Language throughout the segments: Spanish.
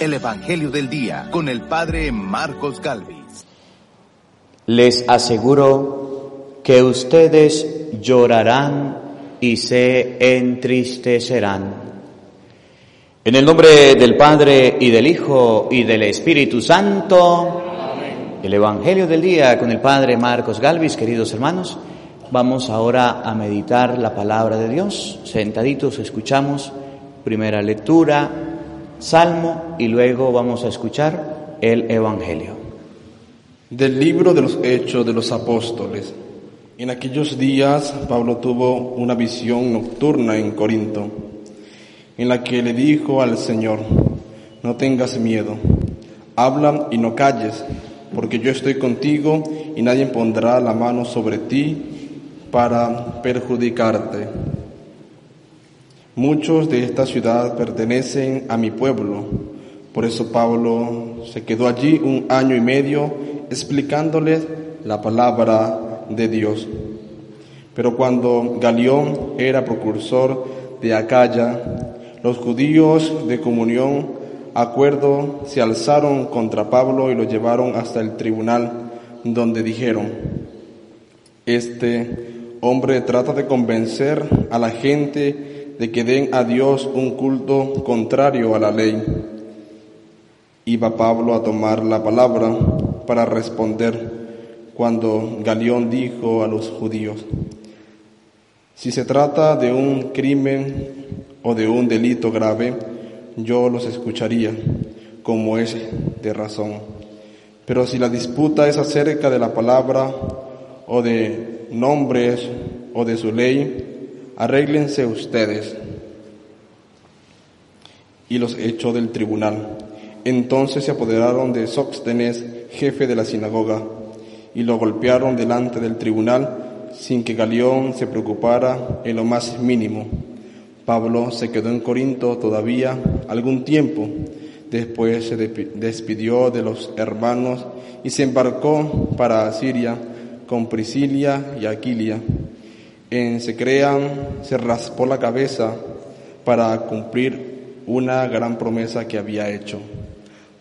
el Evangelio del Día con el Padre Marcos Galvis. Les aseguro que ustedes llorarán y se entristecerán. En el nombre del Padre y del Hijo y del Espíritu Santo, el Evangelio del Día con el Padre Marcos Galvis, queridos hermanos. Vamos ahora a meditar la palabra de Dios. Sentaditos escuchamos primera lectura, salmo y luego vamos a escuchar el Evangelio. Del libro de los Hechos de los Apóstoles. En aquellos días Pablo tuvo una visión nocturna en Corinto, en la que le dijo al Señor, no tengas miedo, habla y no calles, porque yo estoy contigo y nadie pondrá la mano sobre ti para perjudicarte. Muchos de esta ciudad pertenecen a mi pueblo, por eso Pablo se quedó allí un año y medio explicándoles la palabra de Dios. Pero cuando Galión era precursor de Acaya, los judíos de comunión acuerdo se alzaron contra Pablo y lo llevaron hasta el tribunal, donde dijeron, este hombre trata de convencer a la gente de que den a Dios un culto contrario a la ley. Iba Pablo a tomar la palabra para responder cuando Galión dijo a los judíos, si se trata de un crimen o de un delito grave, yo los escucharía, como es de razón. Pero si la disputa es acerca de la palabra o de nombres o de su ley, arréglense ustedes. Y los echó del tribunal. Entonces se apoderaron de Sóxtenes, jefe de la sinagoga, y lo golpearon delante del tribunal sin que Galión se preocupara en lo más mínimo. Pablo se quedó en Corinto todavía algún tiempo. Después se despidió de los hermanos y se embarcó para Siria con Priscilia y Aquilia. En Secrean se raspó la cabeza para cumplir una gran promesa que había hecho.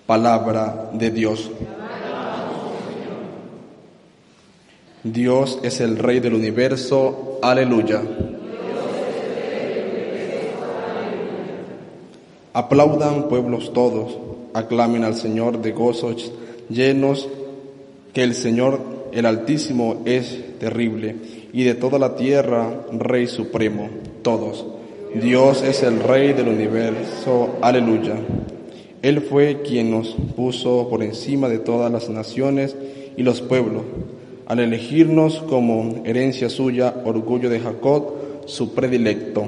Palabra de Dios. Dios es el Rey del universo. Aleluya. Aplaudan pueblos todos, aclamen al Señor de gozos llenos, que el Señor el Altísimo es terrible, y de toda la tierra, Rey Supremo, todos. Dios es el Rey del universo, aleluya. Él fue quien nos puso por encima de todas las naciones y los pueblos, al elegirnos como herencia suya, orgullo de Jacob, su predilecto.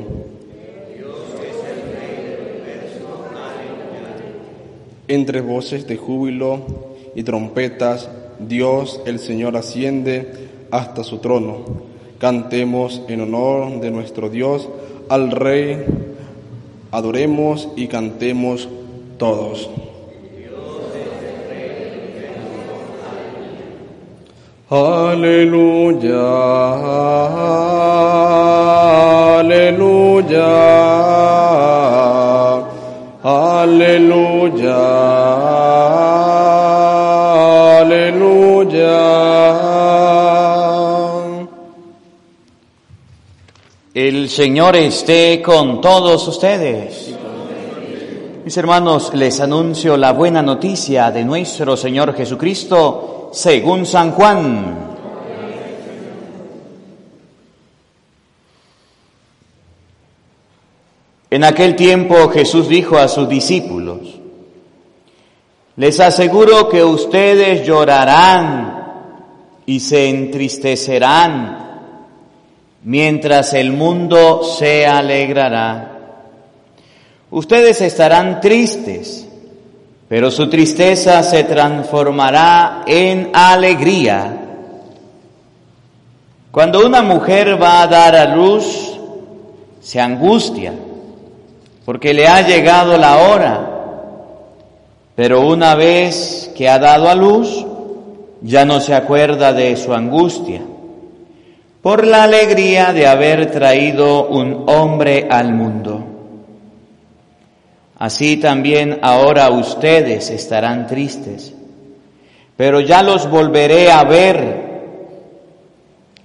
Entre voces de júbilo y trompetas, Dios el Señor asciende hasta su trono. Cantemos en honor de nuestro Dios al Rey, adoremos y cantemos todos. Aleluya, aleluya, aleluya. Señor esté con todos ustedes. Mis hermanos, les anuncio la buena noticia de nuestro Señor Jesucristo según San Juan. En aquel tiempo Jesús dijo a sus discípulos, les aseguro que ustedes llorarán y se entristecerán mientras el mundo se alegrará. Ustedes estarán tristes, pero su tristeza se transformará en alegría. Cuando una mujer va a dar a luz, se angustia, porque le ha llegado la hora, pero una vez que ha dado a luz, ya no se acuerda de su angustia por la alegría de haber traído un hombre al mundo. Así también ahora ustedes estarán tristes, pero ya los volveré a ver.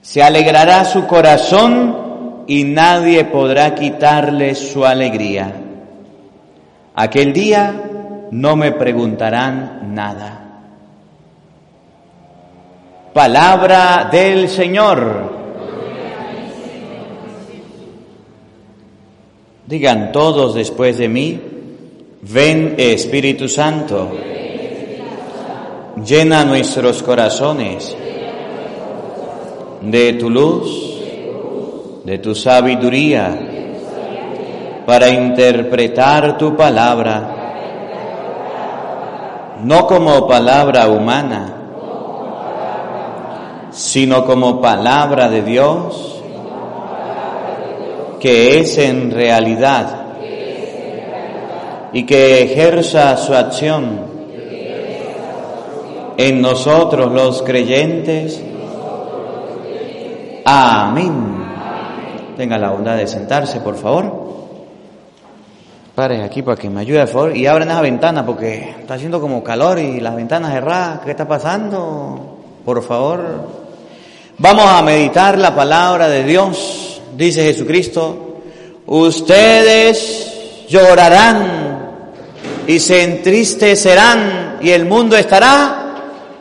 Se alegrará su corazón y nadie podrá quitarles su alegría. Aquel día no me preguntarán nada. Palabra del Señor. Digan todos después de mí, ven Espíritu Santo, llena nuestros corazones de tu luz, de tu sabiduría, para interpretar tu palabra, no como palabra humana, sino como palabra de Dios que es en realidad y que ejerza su acción en nosotros los creyentes. Amén. Tenga la bondad de sentarse, por favor. Pare aquí para que me ayude, por favor. Y abran esa ventana porque está haciendo como calor y las ventanas cerradas. ¿Qué está pasando? Por favor. Vamos a meditar la palabra de Dios dice Jesucristo, ustedes llorarán y se entristecerán y el mundo estará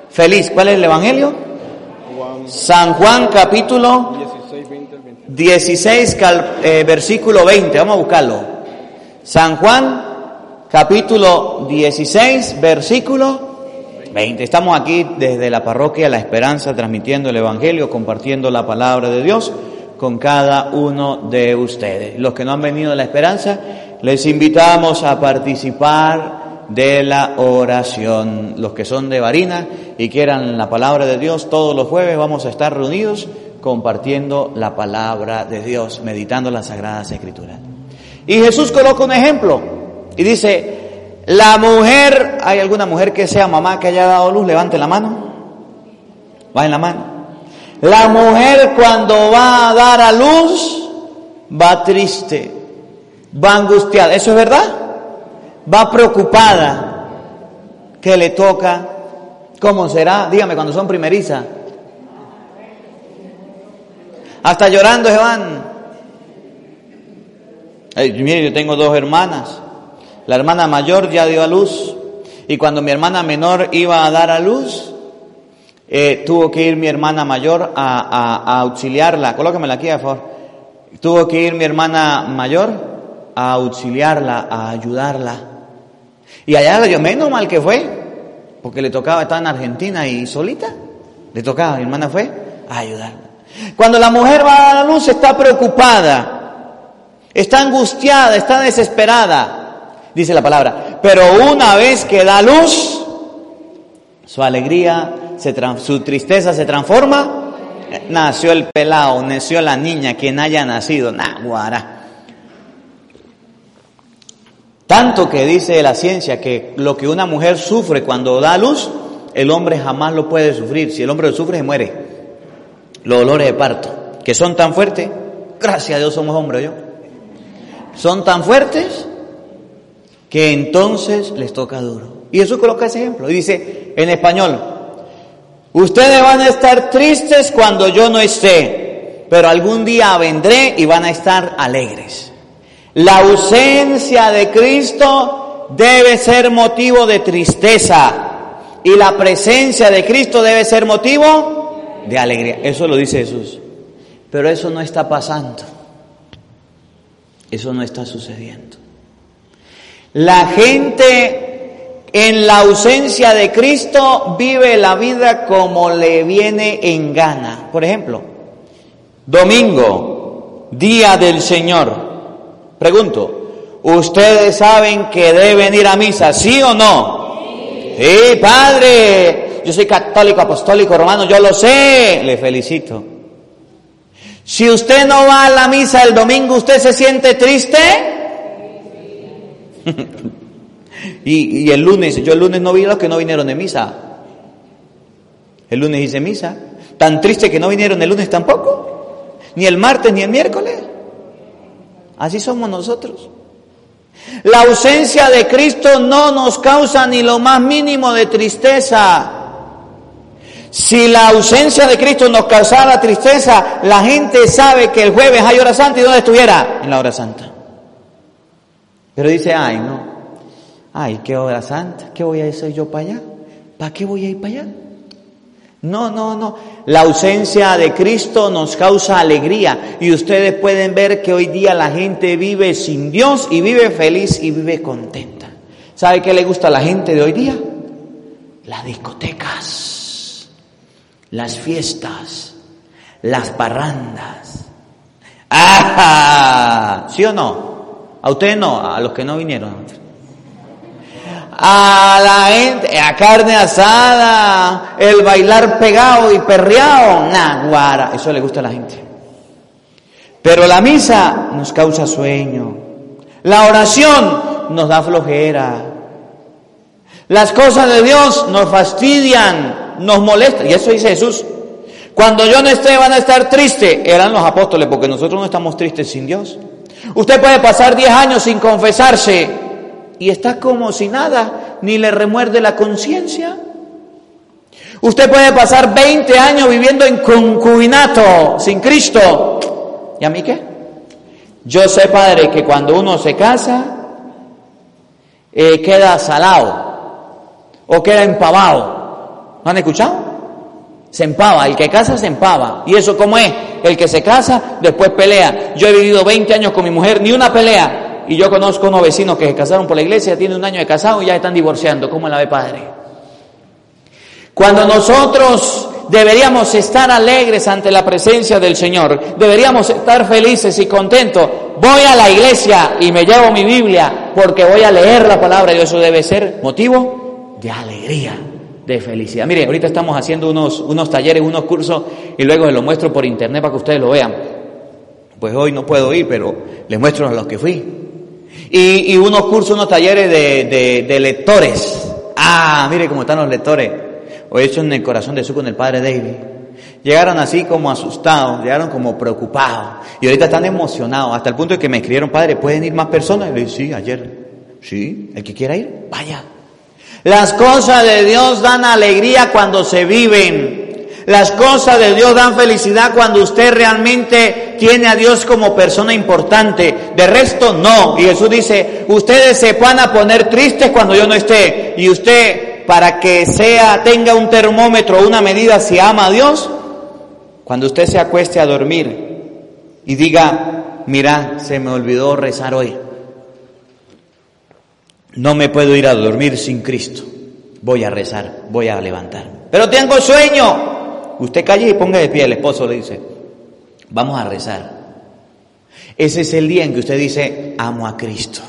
feliz. ¿Cuál es el Evangelio? San Juan capítulo 16, eh, versículo 20. Vamos a buscarlo. San Juan capítulo 16, versículo 20. Estamos aquí desde la parroquia La Esperanza transmitiendo el Evangelio, compartiendo la palabra de Dios con cada uno de ustedes. Los que no han venido de la esperanza, les invitamos a participar de la oración. Los que son de Varina y quieran la palabra de Dios, todos los jueves vamos a estar reunidos compartiendo la palabra de Dios, meditando las sagradas escrituras. Y Jesús coloca un ejemplo y dice, la mujer, ¿hay alguna mujer que sea mamá que haya dado luz? Levante la mano. Va en la mano. La mujer cuando va a dar a luz va triste, va angustiada. ¿Eso es verdad? Va preocupada. ¿Qué le toca? ¿Cómo será? Dígame cuando son primerizas. Hasta llorando se van. mire, yo tengo dos hermanas. La hermana mayor ya dio a luz. Y cuando mi hermana menor iba a dar a luz, eh, tuvo que ir mi hermana mayor a, auxiliarla. Colóquemela aquí, por favor. Tuvo que ir mi hermana mayor a auxiliarla, a ayudarla. Y allá yo menos mal que fue, porque le tocaba estar en Argentina y solita. Le tocaba, mi hermana fue a ayudarla. Cuando la mujer va a la luz está preocupada, está angustiada, está desesperada, dice la palabra. Pero una vez que da luz, su alegría su tristeza se transforma. Nació el pelado, nació la niña, quien haya nacido, naguara. Tanto que dice la ciencia que lo que una mujer sufre cuando da luz, el hombre jamás lo puede sufrir. Si el hombre lo sufre, se muere. Los dolores de parto, que son tan fuertes, gracias a Dios somos hombres, yo. Son tan fuertes que entonces les toca duro. Y eso coloca ese ejemplo. Y dice en español, Ustedes van a estar tristes cuando yo no esté, pero algún día vendré y van a estar alegres. La ausencia de Cristo debe ser motivo de tristeza y la presencia de Cristo debe ser motivo de alegría. Eso lo dice Jesús. Pero eso no está pasando. Eso no está sucediendo. La gente en la ausencia de Cristo vive la vida como le viene en gana. Por ejemplo, domingo, día del Señor. Pregunto, ¿ustedes saben que deben ir a misa, sí o no? Sí, padre. Yo soy católico, apostólico, romano, yo lo sé. Le felicito. Si usted no va a la misa el domingo, ¿usted se siente triste? Y, el lunes, yo el lunes no vi a los que no vinieron de misa. El lunes hice misa. Tan triste que no vinieron el lunes tampoco. Ni el martes ni el miércoles. Así somos nosotros. La ausencia de Cristo no nos causa ni lo más mínimo de tristeza. Si la ausencia de Cristo nos causara tristeza, la gente sabe que el jueves hay hora santa y ¿dónde estuviera? En la hora santa. Pero dice, ay, no. Ay, qué hora santa. ¿Qué voy a hacer yo para allá? ¿Para qué voy a ir para allá? No, no, no. La ausencia de Cristo nos causa alegría y ustedes pueden ver que hoy día la gente vive sin Dios y vive feliz y vive contenta. ¿Sabe qué le gusta a la gente de hoy día? Las discotecas las fiestas, las parrandas. ¡Ah! ¿Sí o no? A ustedes no, a los que no vinieron. A la gente, a carne asada, el bailar pegado y perreado, nah, guara, eso le gusta a la gente. Pero la misa nos causa sueño. La oración nos da flojera. Las cosas de Dios nos fastidian nos molesta. Y eso dice Jesús. Cuando yo no esté, van a estar tristes. Eran los apóstoles, porque nosotros no estamos tristes sin Dios. Usted puede pasar 10 años sin confesarse y está como si nada, ni le remuerde la conciencia. Usted puede pasar 20 años viviendo en concubinato sin Cristo. ¿Y a mí qué? Yo sé, Padre, que cuando uno se casa, eh, queda salado o queda empavado. ¿No han escuchado? Se empava, el que casa se empava. ¿Y eso cómo es? El que se casa, después pelea. Yo he vivido 20 años con mi mujer, ni una pelea. Y yo conozco unos vecinos que se casaron por la iglesia, tienen un año de casado y ya están divorciando. ¿Cómo la ve padre? Cuando nosotros deberíamos estar alegres ante la presencia del Señor, deberíamos estar felices y contentos. Voy a la iglesia y me llevo mi Biblia porque voy a leer la palabra y eso debe ser motivo de alegría de felicidad. Mire, ahorita estamos haciendo unos, unos talleres, unos cursos y luego se los muestro por internet para que ustedes lo vean. Pues hoy no puedo ir, pero les muestro a los que fui. Y, unos cursos, unos talleres de, de, lectores. Ah, mire cómo están los lectores. Hoy hecho en el corazón de su con el padre David. Llegaron así como asustados, llegaron como preocupados. Y ahorita están emocionados, hasta el punto de que me escribieron, padre, ¿pueden ir más personas? Y le dije, sí, ayer. Sí, el que quiera ir, vaya. Las cosas de Dios dan alegría cuando se viven. Las cosas de Dios dan felicidad cuando usted realmente tiene a Dios como persona importante. De resto, no. Y Jesús dice, ustedes se van a poner tristes cuando yo no esté. Y usted, para que sea, tenga un termómetro, una medida si ama a Dios, cuando usted se acueste a dormir y diga, mira, se me olvidó rezar hoy. No me puedo ir a dormir sin Cristo. Voy a rezar, voy a levantar. Pero tengo sueño. Usted calle y ponga de pie. El esposo le dice, vamos a rezar. Ese es el día en que usted dice, amo a Cristo,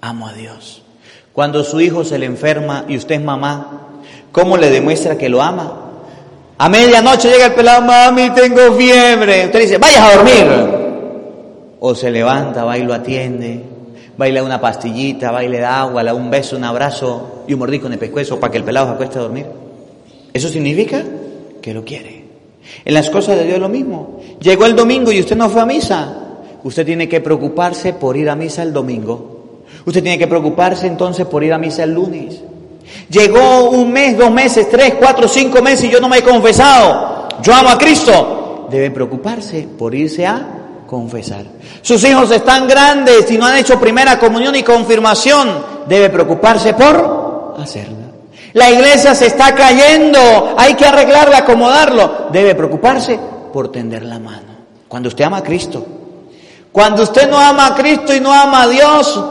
amo a Dios. Cuando su hijo se le enferma y usted es mamá, ¿cómo le demuestra que lo ama? A medianoche llega el pelado, mami, tengo fiebre. Usted dice, vayas a dormir. O se levanta, va y lo atiende baile una pastillita, baile de agua, le da un beso, un abrazo y un mordisco en el pescuezo para que el pelado se acueste a dormir. Eso significa que lo quiere. En las cosas de Dios lo mismo. Llegó el domingo y usted no fue a misa. Usted tiene que preocuparse por ir a misa el domingo. Usted tiene que preocuparse entonces por ir a misa el lunes. Llegó un mes, dos meses, tres, cuatro, cinco meses y yo no me he confesado. Yo amo a Cristo. Debe preocuparse por irse a confesar. Sus hijos están grandes y no han hecho primera comunión y confirmación. Debe preocuparse por hacerla. La iglesia se está cayendo, hay que arreglarla, acomodarlo. Debe preocuparse por tender la mano. Cuando usted ama a Cristo. Cuando usted no ama a Cristo y no ama a Dios,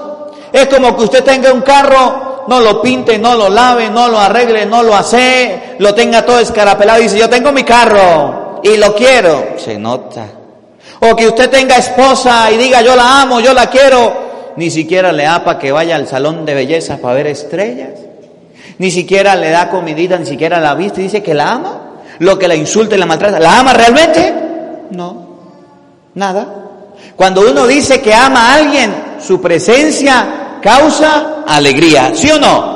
es como que usted tenga un carro, no lo pinte, no lo lave, no lo arregle, no lo hace, lo tenga todo escarapelado y dice, yo tengo mi carro y lo quiero. Se nota. O que usted tenga esposa y diga yo la amo, yo la quiero. Ni siquiera le da para que vaya al salón de belleza para ver estrellas. Ni siquiera le da comidita, ni siquiera la viste dice que la ama. Lo que la insulta y la maltrata. ¿La ama realmente? No. Nada. Cuando uno dice que ama a alguien, su presencia causa alegría. ¿Sí o no?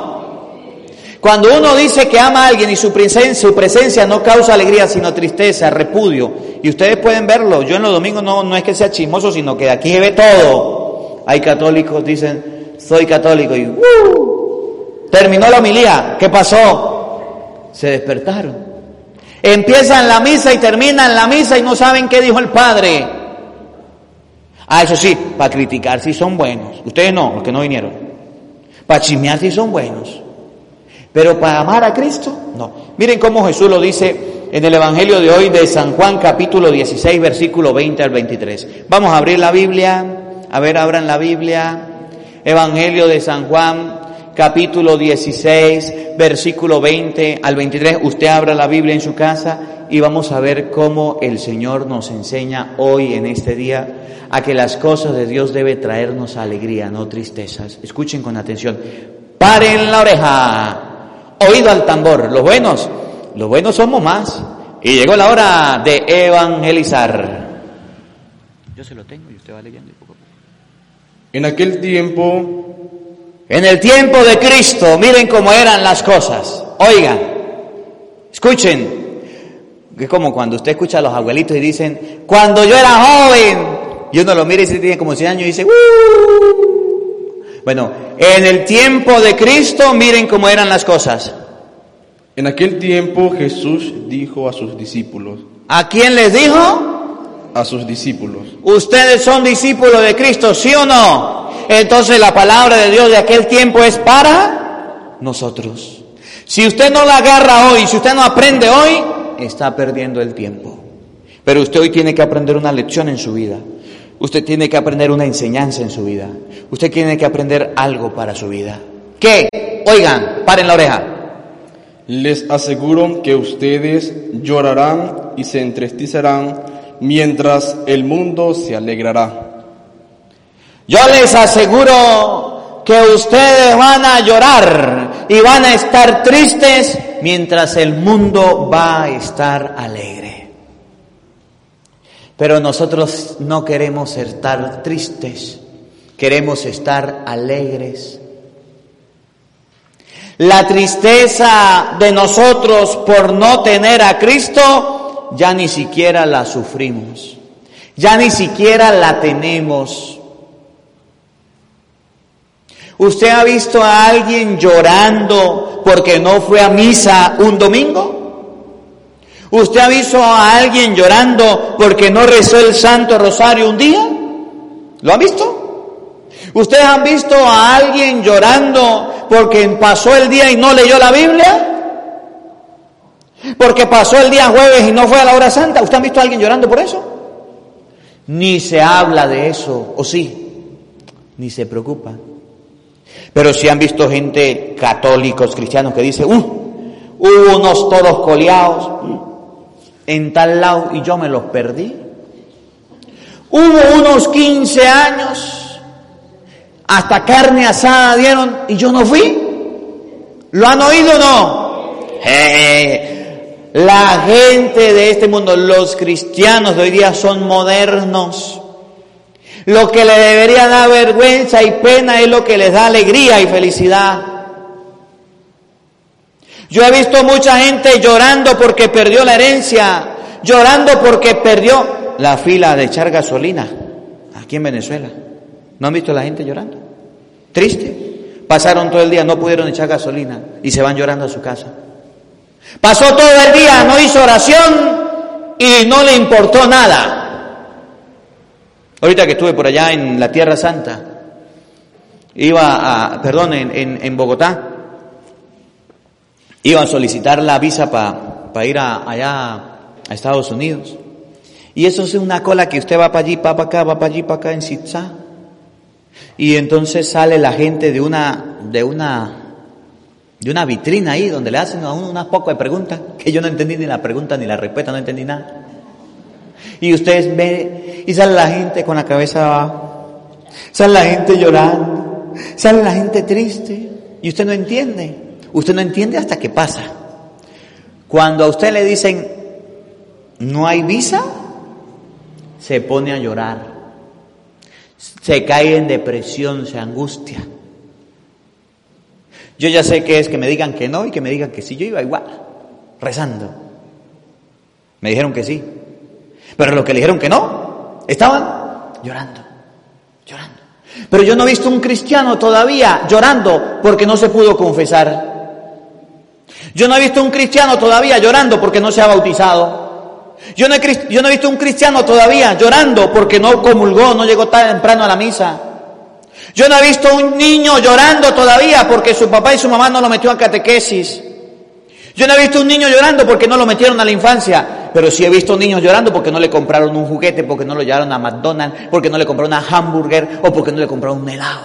Cuando uno dice que ama a alguien y su presencia, su presencia no causa alegría, sino tristeza, repudio, y ustedes pueden verlo, yo en los domingos no, no es que sea chismoso, sino que aquí se ve todo. Hay católicos dicen, soy católico y ¡uh! Terminó la homilía. ¿Qué pasó? Se despertaron. Empiezan la misa y terminan la misa y no saben qué dijo el Padre. Ah, eso sí, para criticar si son buenos. Ustedes no, los que no vinieron. Para chismear si son buenos. Pero para amar a Cristo, no. Miren cómo Jesús lo dice en el Evangelio de hoy de San Juan capítulo 16 versículo 20 al 23. Vamos a abrir la Biblia. A ver, abran la Biblia. Evangelio de San Juan capítulo 16 versículo 20 al 23. Usted abra la Biblia en su casa y vamos a ver cómo el Señor nos enseña hoy en este día a que las cosas de Dios debe traernos alegría, no tristezas. Escuchen con atención. Paren la oreja. Oído al tambor. Los buenos, los buenos somos más. Y llegó la hora de evangelizar. Yo se lo tengo y usted va leyendo. En aquel tiempo en el tiempo de Cristo, miren cómo eran las cosas. Oigan, escuchen. Es como cuando usted escucha a los abuelitos y dicen, cuando yo era joven, y uno lo mira y se tiene como 100 años y dice, bueno, en el tiempo de Cristo, miren cómo eran las cosas. En aquel tiempo Jesús dijo a sus discípulos. ¿A quién les dijo? A sus discípulos. Ustedes son discípulos de Cristo, ¿sí o no? Entonces la palabra de Dios de aquel tiempo es para nosotros. Si usted no la agarra hoy, si usted no aprende hoy, está perdiendo el tiempo. Pero usted hoy tiene que aprender una lección en su vida. Usted tiene que aprender una enseñanza en su vida. Usted tiene que aprender algo para su vida. ¿Qué? Oigan, paren la oreja. Les aseguro que ustedes llorarán y se entristecerán mientras el mundo se alegrará. Yo les aseguro que ustedes van a llorar y van a estar tristes mientras el mundo va a estar alegre. Pero nosotros no queremos estar tristes, queremos estar alegres. La tristeza de nosotros por no tener a Cristo ya ni siquiera la sufrimos, ya ni siquiera la tenemos. ¿Usted ha visto a alguien llorando porque no fue a misa un domingo? ¿Usted ha visto a alguien llorando porque no rezó el Santo Rosario un día? ¿Lo han visto? ¿Ustedes han visto a alguien llorando porque pasó el día y no leyó la Biblia? Porque pasó el día jueves y no fue a la hora santa. ¿Usted ha visto a alguien llorando por eso? Ni se habla de eso, o sí, ni se preocupa. Pero si han visto gente católicos, cristianos, que dice, uh, hubo unos toros coleados en tal lado y yo me los perdí. Hubo unos 15 años, hasta carne asada dieron y yo no fui. ¿Lo han oído o no? la gente de este mundo, los cristianos de hoy día son modernos. Lo que le debería dar vergüenza y pena es lo que les da alegría y felicidad. Yo he visto mucha gente llorando porque perdió la herencia, llorando porque perdió la fila de echar gasolina aquí en Venezuela. ¿No han visto la gente llorando? Triste. Pasaron todo el día, no pudieron echar gasolina y se van llorando a su casa. Pasó todo el día, no hizo oración y no le importó nada. Ahorita que estuve por allá en la Tierra Santa, iba a, perdón, en, en, Bogotá, iba a solicitar la visa para ir allá a Estados Unidos. Y eso es una cola que usted va para allí, para acá, va para allí, para acá en Sitzá. Y entonces sale la gente de una, de una, de una vitrina ahí donde le hacen a uno unas pocas preguntas, que yo no entendí ni la pregunta ni la respuesta, no entendí nada. Y ustedes ven, y sale la gente con la cabeza abajo, sale la gente llorando, sale la gente triste, y usted no entiende. Usted no entiende hasta que pasa. Cuando a usted le dicen, no hay visa, se pone a llorar, se cae en depresión, se angustia. Yo ya sé que es que me digan que no y que me digan que sí. Yo iba igual, rezando. Me dijeron que sí. Pero los que le dijeron que no, estaban llorando, llorando. Pero yo no he visto un cristiano todavía llorando porque no se pudo confesar. Yo no he visto un cristiano todavía llorando porque no se ha bautizado. Yo no, he, yo no he visto un cristiano todavía llorando porque no comulgó, no llegó tan temprano a la misa. Yo no he visto un niño llorando todavía porque su papá y su mamá no lo metió a catequesis. Yo no he visto un niño llorando porque no lo metieron a la infancia, pero sí he visto niños llorando porque no le compraron un juguete, porque no lo llevaron a McDonald's, porque no le compraron una hamburger o porque no le compraron un helado.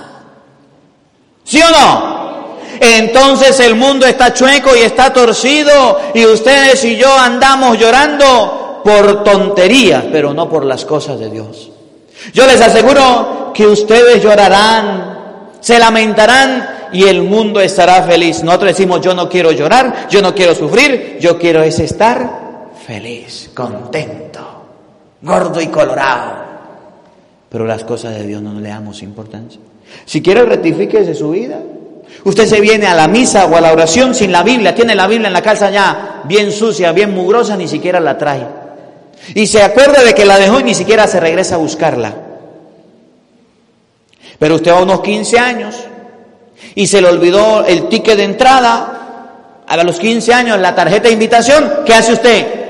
¿Sí o no? Entonces el mundo está chueco y está torcido y ustedes y yo andamos llorando por tonterías, pero no por las cosas de Dios. Yo les aseguro que ustedes llorarán, se lamentarán y el mundo estará feliz. Nosotros decimos, yo no quiero llorar, yo no quiero sufrir, yo quiero es estar feliz, contento, gordo y colorado. Pero las cosas de Dios no le damos importancia. Si quiere, rectifíquese su vida. Usted se viene a la misa o a la oración sin la Biblia, tiene la Biblia en la casa ya bien sucia, bien mugrosa, ni siquiera la trae. Y se acuerda de que la dejó y ni siquiera se regresa a buscarla. Pero usted a unos 15 años y se le olvidó el ticket de entrada, a los 15 años la tarjeta de invitación, ¿qué hace usted?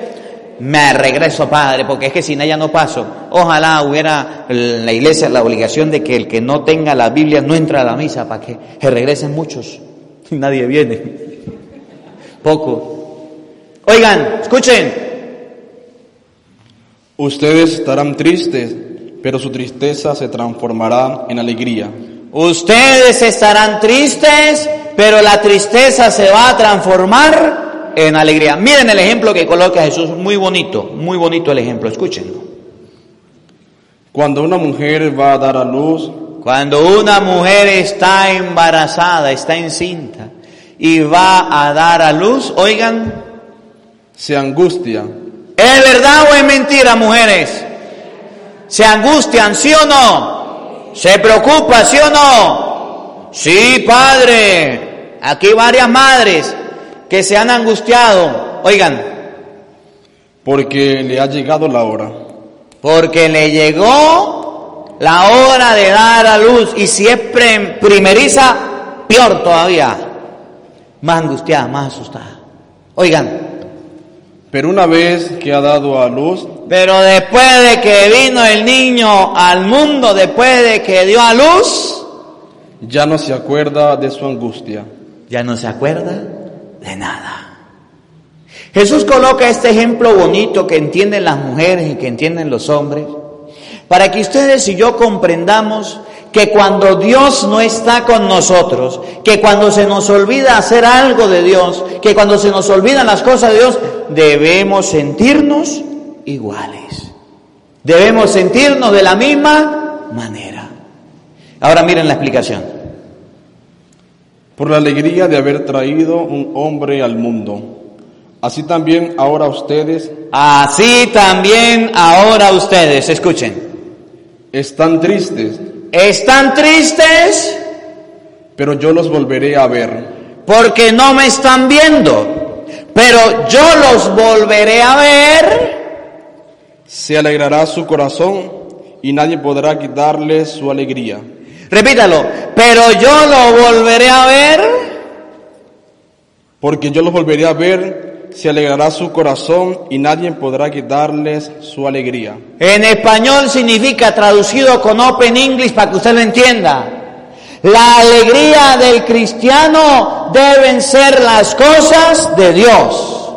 Me regreso, padre, porque es que sin ella no paso. Ojalá hubiera en la iglesia la obligación de que el que no tenga la Biblia no entra a la misa para que se regresen muchos. Y nadie viene. Poco. Oigan, escuchen. Ustedes estarán tristes, pero su tristeza se transformará en alegría. Ustedes estarán tristes, pero la tristeza se va a transformar en alegría. Miren el ejemplo que coloca Jesús, muy bonito, muy bonito el ejemplo, escúchenlo. Cuando una mujer va a dar a luz, cuando una mujer está embarazada, está encinta y va a dar a luz, oigan, se angustia. ¿Es verdad o es mentira, mujeres? ¿Se angustian, sí o no? ¿Se preocupa, sí o no? Sí, padre. Aquí varias madres que se han angustiado. Oigan. Porque le ha llegado la hora. Porque le llegó la hora de dar a luz. Y siempre primeriza, peor todavía. Más angustiada, más asustada. Oigan. Pero una vez que ha dado a luz, pero después de que vino el niño al mundo, después de que dio a luz, ya no se acuerda de su angustia. Ya no se acuerda de nada. Jesús coloca este ejemplo bonito que entienden las mujeres y que entienden los hombres, para que ustedes y yo comprendamos que cuando Dios no está con nosotros, que cuando se nos olvida hacer algo de Dios, que cuando se nos olvidan las cosas de Dios, debemos sentirnos iguales. Debemos sentirnos de la misma manera. Ahora miren la explicación. Por la alegría de haber traído un hombre al mundo. Así también ahora ustedes. Así también ahora ustedes, escuchen. Están tristes. Están tristes. Pero yo los volveré a ver. Porque no me están viendo. Pero yo los volveré a ver se alegrará su corazón y nadie podrá quitarle su alegría. Repítalo, pero yo lo volveré a ver. Porque yo lo volveré a ver, se alegrará su corazón y nadie podrá quitarles su alegría. En español significa traducido con Open English para que usted lo entienda. La alegría del cristiano deben ser las cosas de Dios.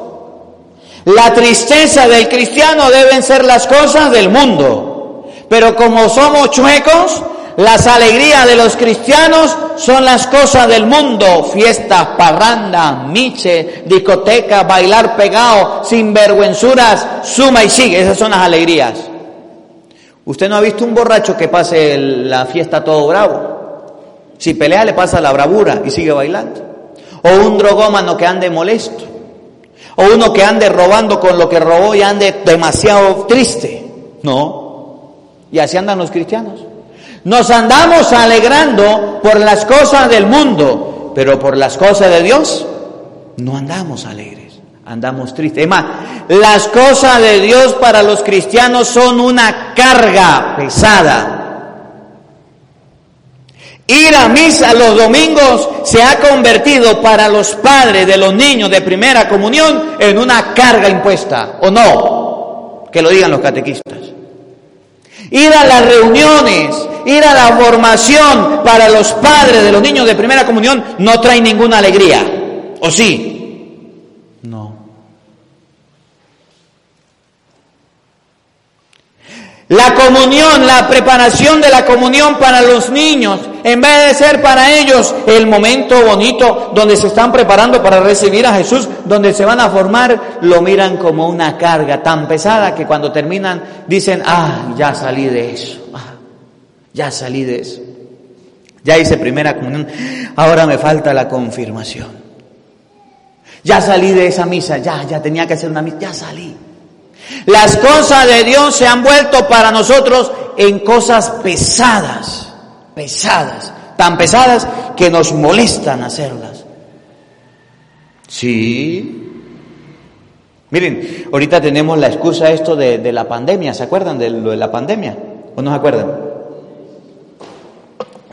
La tristeza del cristiano deben ser las cosas del mundo. Pero como somos chuecos, las alegrías de los cristianos son las cosas del mundo. Fiestas, parranda, miche, discoteca, bailar pegado, sinvergüenzuras, suma y sigue. Esas son las alegrías. ¿Usted no ha visto un borracho que pase la fiesta todo bravo? Si pelea le pasa la bravura y sigue bailando. O un drogómano que ande molesto. O uno que ande robando con lo que robó y ande demasiado triste. No. Y así andan los cristianos. Nos andamos alegrando por las cosas del mundo, pero por las cosas de Dios no andamos alegres, andamos tristes. Es más, las cosas de Dios para los cristianos son una carga pesada. Ir a misa los domingos se ha convertido para los padres de los niños de primera comunión en una carga impuesta, ¿o no? Que lo digan los catequistas. Ir a las reuniones, ir a la formación para los padres de los niños de primera comunión no trae ninguna alegría, ¿o sí? No. La comunión, la preparación de la comunión para los niños, en vez de ser para ellos el momento bonito donde se están preparando para recibir a Jesús, donde se van a formar, lo miran como una carga tan pesada que cuando terminan dicen, ah, ya salí de eso, ah, ya salí de eso. Ya hice primera comunión, ahora me falta la confirmación. Ya salí de esa misa, ya, ya tenía que hacer una misa, ya salí. Las cosas de Dios se han vuelto para nosotros en cosas pesadas, pesadas, tan pesadas que nos molestan hacerlas. Sí. Miren, ahorita tenemos la excusa esto de, la pandemia, ¿se acuerdan de lo de la pandemia? ¿O no se acuerdan?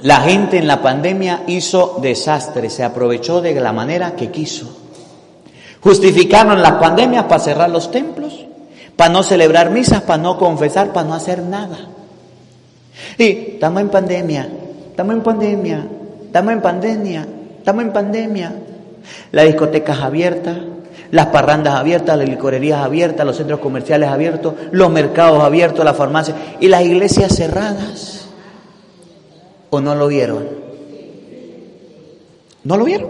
La gente en la pandemia hizo desastre, se aprovechó de la manera que quiso. Justificaron las pandemias para cerrar los templos para no celebrar misas, para no confesar, para no hacer nada. Y estamos en pandemia, estamos en pandemia, estamos en pandemia, estamos en pandemia. Las discotecas abiertas, las parrandas abiertas, las licorerías abiertas, los centros comerciales abiertos, los mercados abiertos, las farmacias y las iglesias cerradas. ¿O no lo vieron? ¿No lo vieron?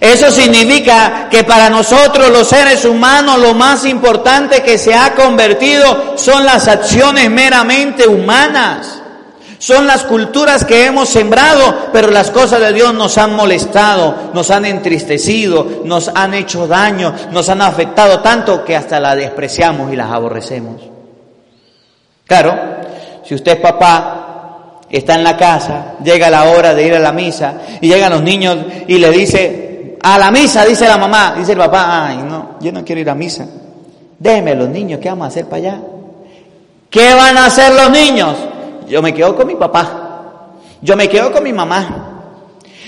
Eso significa que para nosotros los seres humanos lo más importante que se ha convertido son las acciones meramente humanas. Son las culturas que hemos sembrado, pero las cosas de Dios nos han molestado, nos han entristecido, nos han hecho daño, nos han afectado tanto que hasta las despreciamos y las aborrecemos. Claro, si usted es papá, está en la casa, llega la hora de ir a la misa y llegan los niños y le dice, a la misa, dice la mamá, dice el papá, ay, no, yo no quiero ir a misa. Déjeme los niños, ¿qué vamos a hacer para allá? ¿Qué van a hacer los niños? Yo me quedo con mi papá, yo me quedo con mi mamá.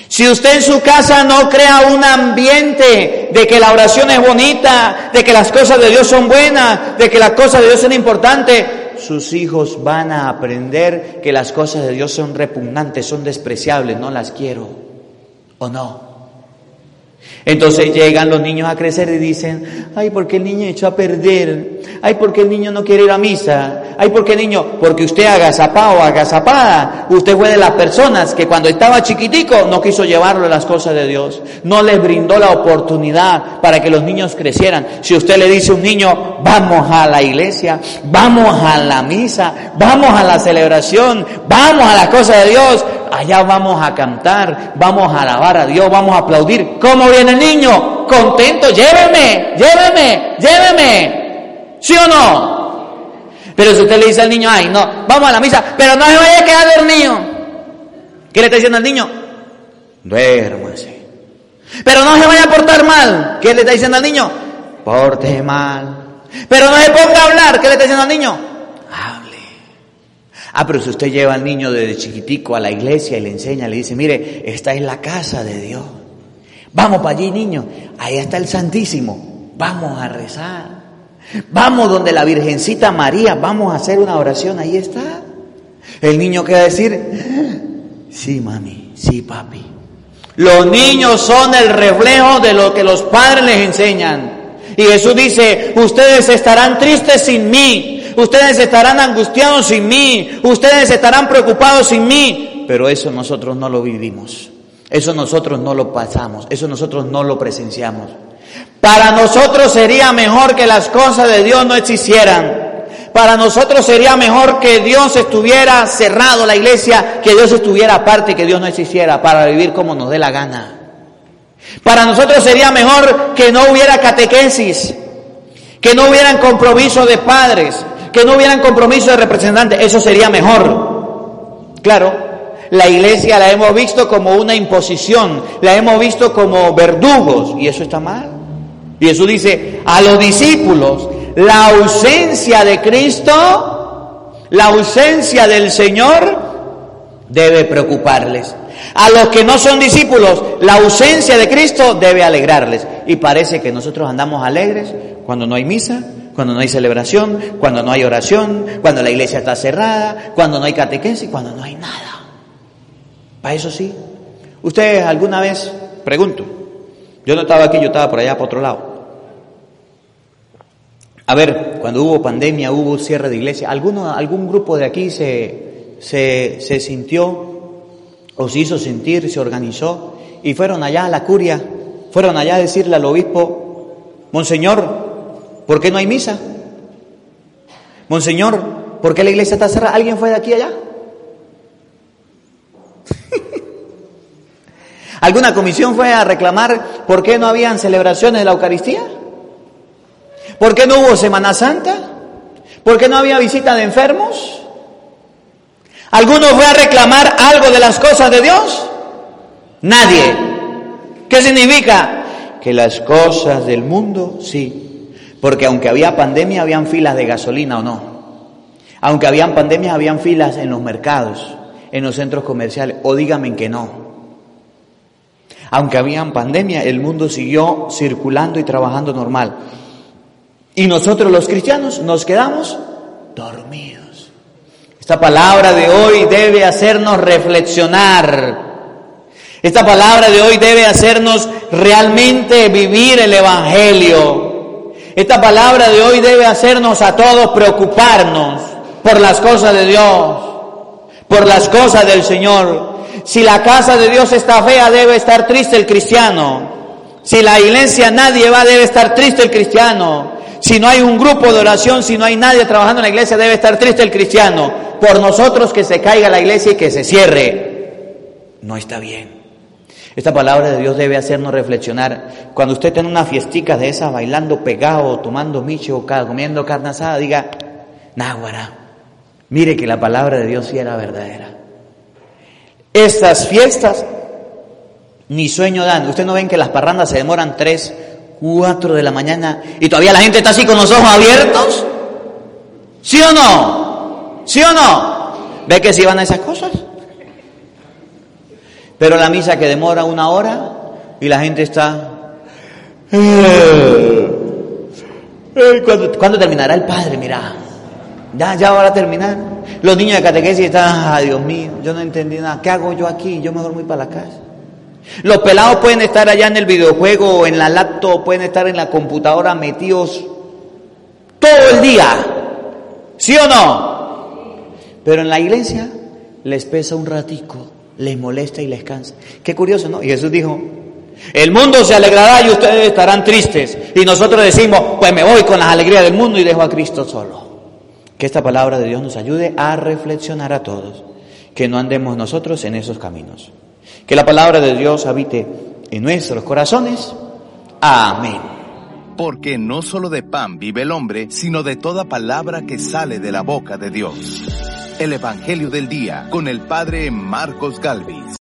Si usted en su casa no crea un ambiente de que la oración es bonita, de que las cosas de Dios son buenas, de que las cosas de Dios son importantes, sus hijos van a aprender que las cosas de Dios son repugnantes, son despreciables, no las quiero. ¿O no? Entonces llegan los niños a crecer y dicen, ay, ¿por qué el niño echó a perder? Ay, ¿por qué el niño no quiere ir a misa? Ay, ¿por qué el niño? Porque usted agazapado agazapada, usted fue de las personas que cuando estaba chiquitico no quiso llevarlo a las cosas de Dios. No les brindó la oportunidad para que los niños crecieran. Si usted le dice a un niño, vamos a la iglesia, vamos a la misa, vamos a la celebración, vamos a las cosas de Dios, allá vamos a cantar, vamos a alabar a Dios, vamos a aplaudir. ¿Cómo viene el niño? Contento, lléveme, lléveme, lléveme. ¿Sí o no? Pero si usted le dice al niño, ay, no, vamos a la misa, pero no se vaya a quedar dormido. ¿Qué le está diciendo al niño? Duérmase. Pero no se vaya a portar mal. ¿Qué le está diciendo al niño? Porte mal. Pero no se ponga a hablar. ¿Qué le está diciendo al niño? Ah, pero si usted lleva al niño desde chiquitico a la iglesia y le enseña, le dice, mire, esta es la casa de Dios. Vamos para allí, niño. Ahí está el Santísimo. Vamos a rezar. Vamos donde la Virgencita María. Vamos a hacer una oración. Ahí está. El niño queda decir, sí, mami, sí, papi. Los niños son el reflejo de lo que los padres les enseñan. Y Jesús dice, ustedes estarán tristes sin mí, ustedes estarán angustiados sin mí, ustedes estarán preocupados sin mí, pero eso nosotros no lo vivimos, eso nosotros no lo pasamos, eso nosotros no lo presenciamos. Para nosotros sería mejor que las cosas de Dios no existieran. Para nosotros sería mejor que Dios estuviera cerrado, la iglesia, que Dios estuviera aparte, que Dios no existiera, para vivir como nos dé la gana. Para nosotros sería mejor que no hubiera catequesis, que no hubieran compromiso de padres, que no hubieran compromiso de representantes, eso sería mejor. Claro, la iglesia la hemos visto como una imposición, la hemos visto como verdugos, y eso está mal. Y Jesús dice a los discípulos, la ausencia de Cristo, la ausencia del Señor, debe preocuparles. A los que no son discípulos, la ausencia de Cristo debe alegrarles. Y parece que nosotros andamos alegres cuando no hay misa, cuando no hay celebración, cuando no hay oración, cuando la iglesia está cerrada, cuando no hay catequesis, cuando no hay nada. Para eso sí. Ustedes alguna vez, pregunto, yo no estaba aquí, yo estaba por allá, por otro lado. A ver, cuando hubo pandemia, hubo cierre de iglesia, ¿alguno, ¿algún grupo de aquí se, se, se sintió o se hizo sentir, se organizó y fueron allá a la curia, fueron allá a decirle al obispo, Monseñor, ¿por qué no hay misa? Monseñor, ¿por qué la iglesia está cerrada? ¿Alguien fue de aquí allá? ¿Alguna comisión fue a reclamar por qué no habían celebraciones de la Eucaristía? ¿Por qué no hubo Semana Santa? ¿Por qué no había visita de enfermos? ¿Alguno fue a reclamar algo de las cosas de Dios? Nadie. ¿Qué significa? Que las cosas del mundo sí. Porque aunque había pandemia, habían filas de gasolina o no. Aunque habían pandemias, habían filas en los mercados, en los centros comerciales. O díganme que no. Aunque habían pandemia, el mundo siguió circulando y trabajando normal. Y nosotros los cristianos nos quedamos dormidos. Esta palabra de hoy debe hacernos reflexionar. Esta palabra de hoy debe hacernos realmente vivir el Evangelio. Esta palabra de hoy debe hacernos a todos preocuparnos por las cosas de Dios, por las cosas del Señor. Si la casa de Dios está fea, debe estar triste el cristiano. Si la iglesia nadie va, debe estar triste el cristiano. Si no hay un grupo de oración, si no hay nadie trabajando en la iglesia, debe estar triste el cristiano. Por nosotros que se caiga la iglesia y que se cierre. No está bien. Esta palabra de Dios debe hacernos reflexionar. Cuando usted tiene una fiestica de esas, bailando pegado, tomando micho, o comiendo carne asada, diga, náguara, mire que la palabra de Dios sí era verdadera. Estas fiestas ni sueño dan. Ustedes no ven que las parrandas se demoran tres, 4 de la mañana y todavía la gente está así con los ojos abiertos? ¿Sí o no? ¿Sí o no? ¿Ve que si van a esas cosas? Pero la misa que demora una hora y la gente está... ¿Cuándo, terminará el padre? Mira, ya, ya va a terminar. Los niños de catequesis están, ay Dios mío, yo no entendí nada. ¿Qué hago yo aquí? Yo mejor voy para la casa. Los pelados pueden estar allá en el videojuego en la laptop, pueden estar en la computadora metidos todo el día. ¿Sí o no? Pero en la iglesia les pesa un ratico, les molesta y les cansa. Qué curioso, ¿no? Y Jesús dijo, el mundo se alegrará y ustedes estarán tristes. Y nosotros decimos, pues me voy con las alegrías del mundo y dejo a Cristo solo. Que esta palabra de Dios nos ayude a reflexionar a todos, que no andemos nosotros en esos caminos. Que la palabra de Dios habite en nuestros corazones. Amén. Porque no solo de pan vive el hombre, sino de toda palabra que sale de la boca de Dios. El Evangelio del Día con el Padre Marcos Galvis.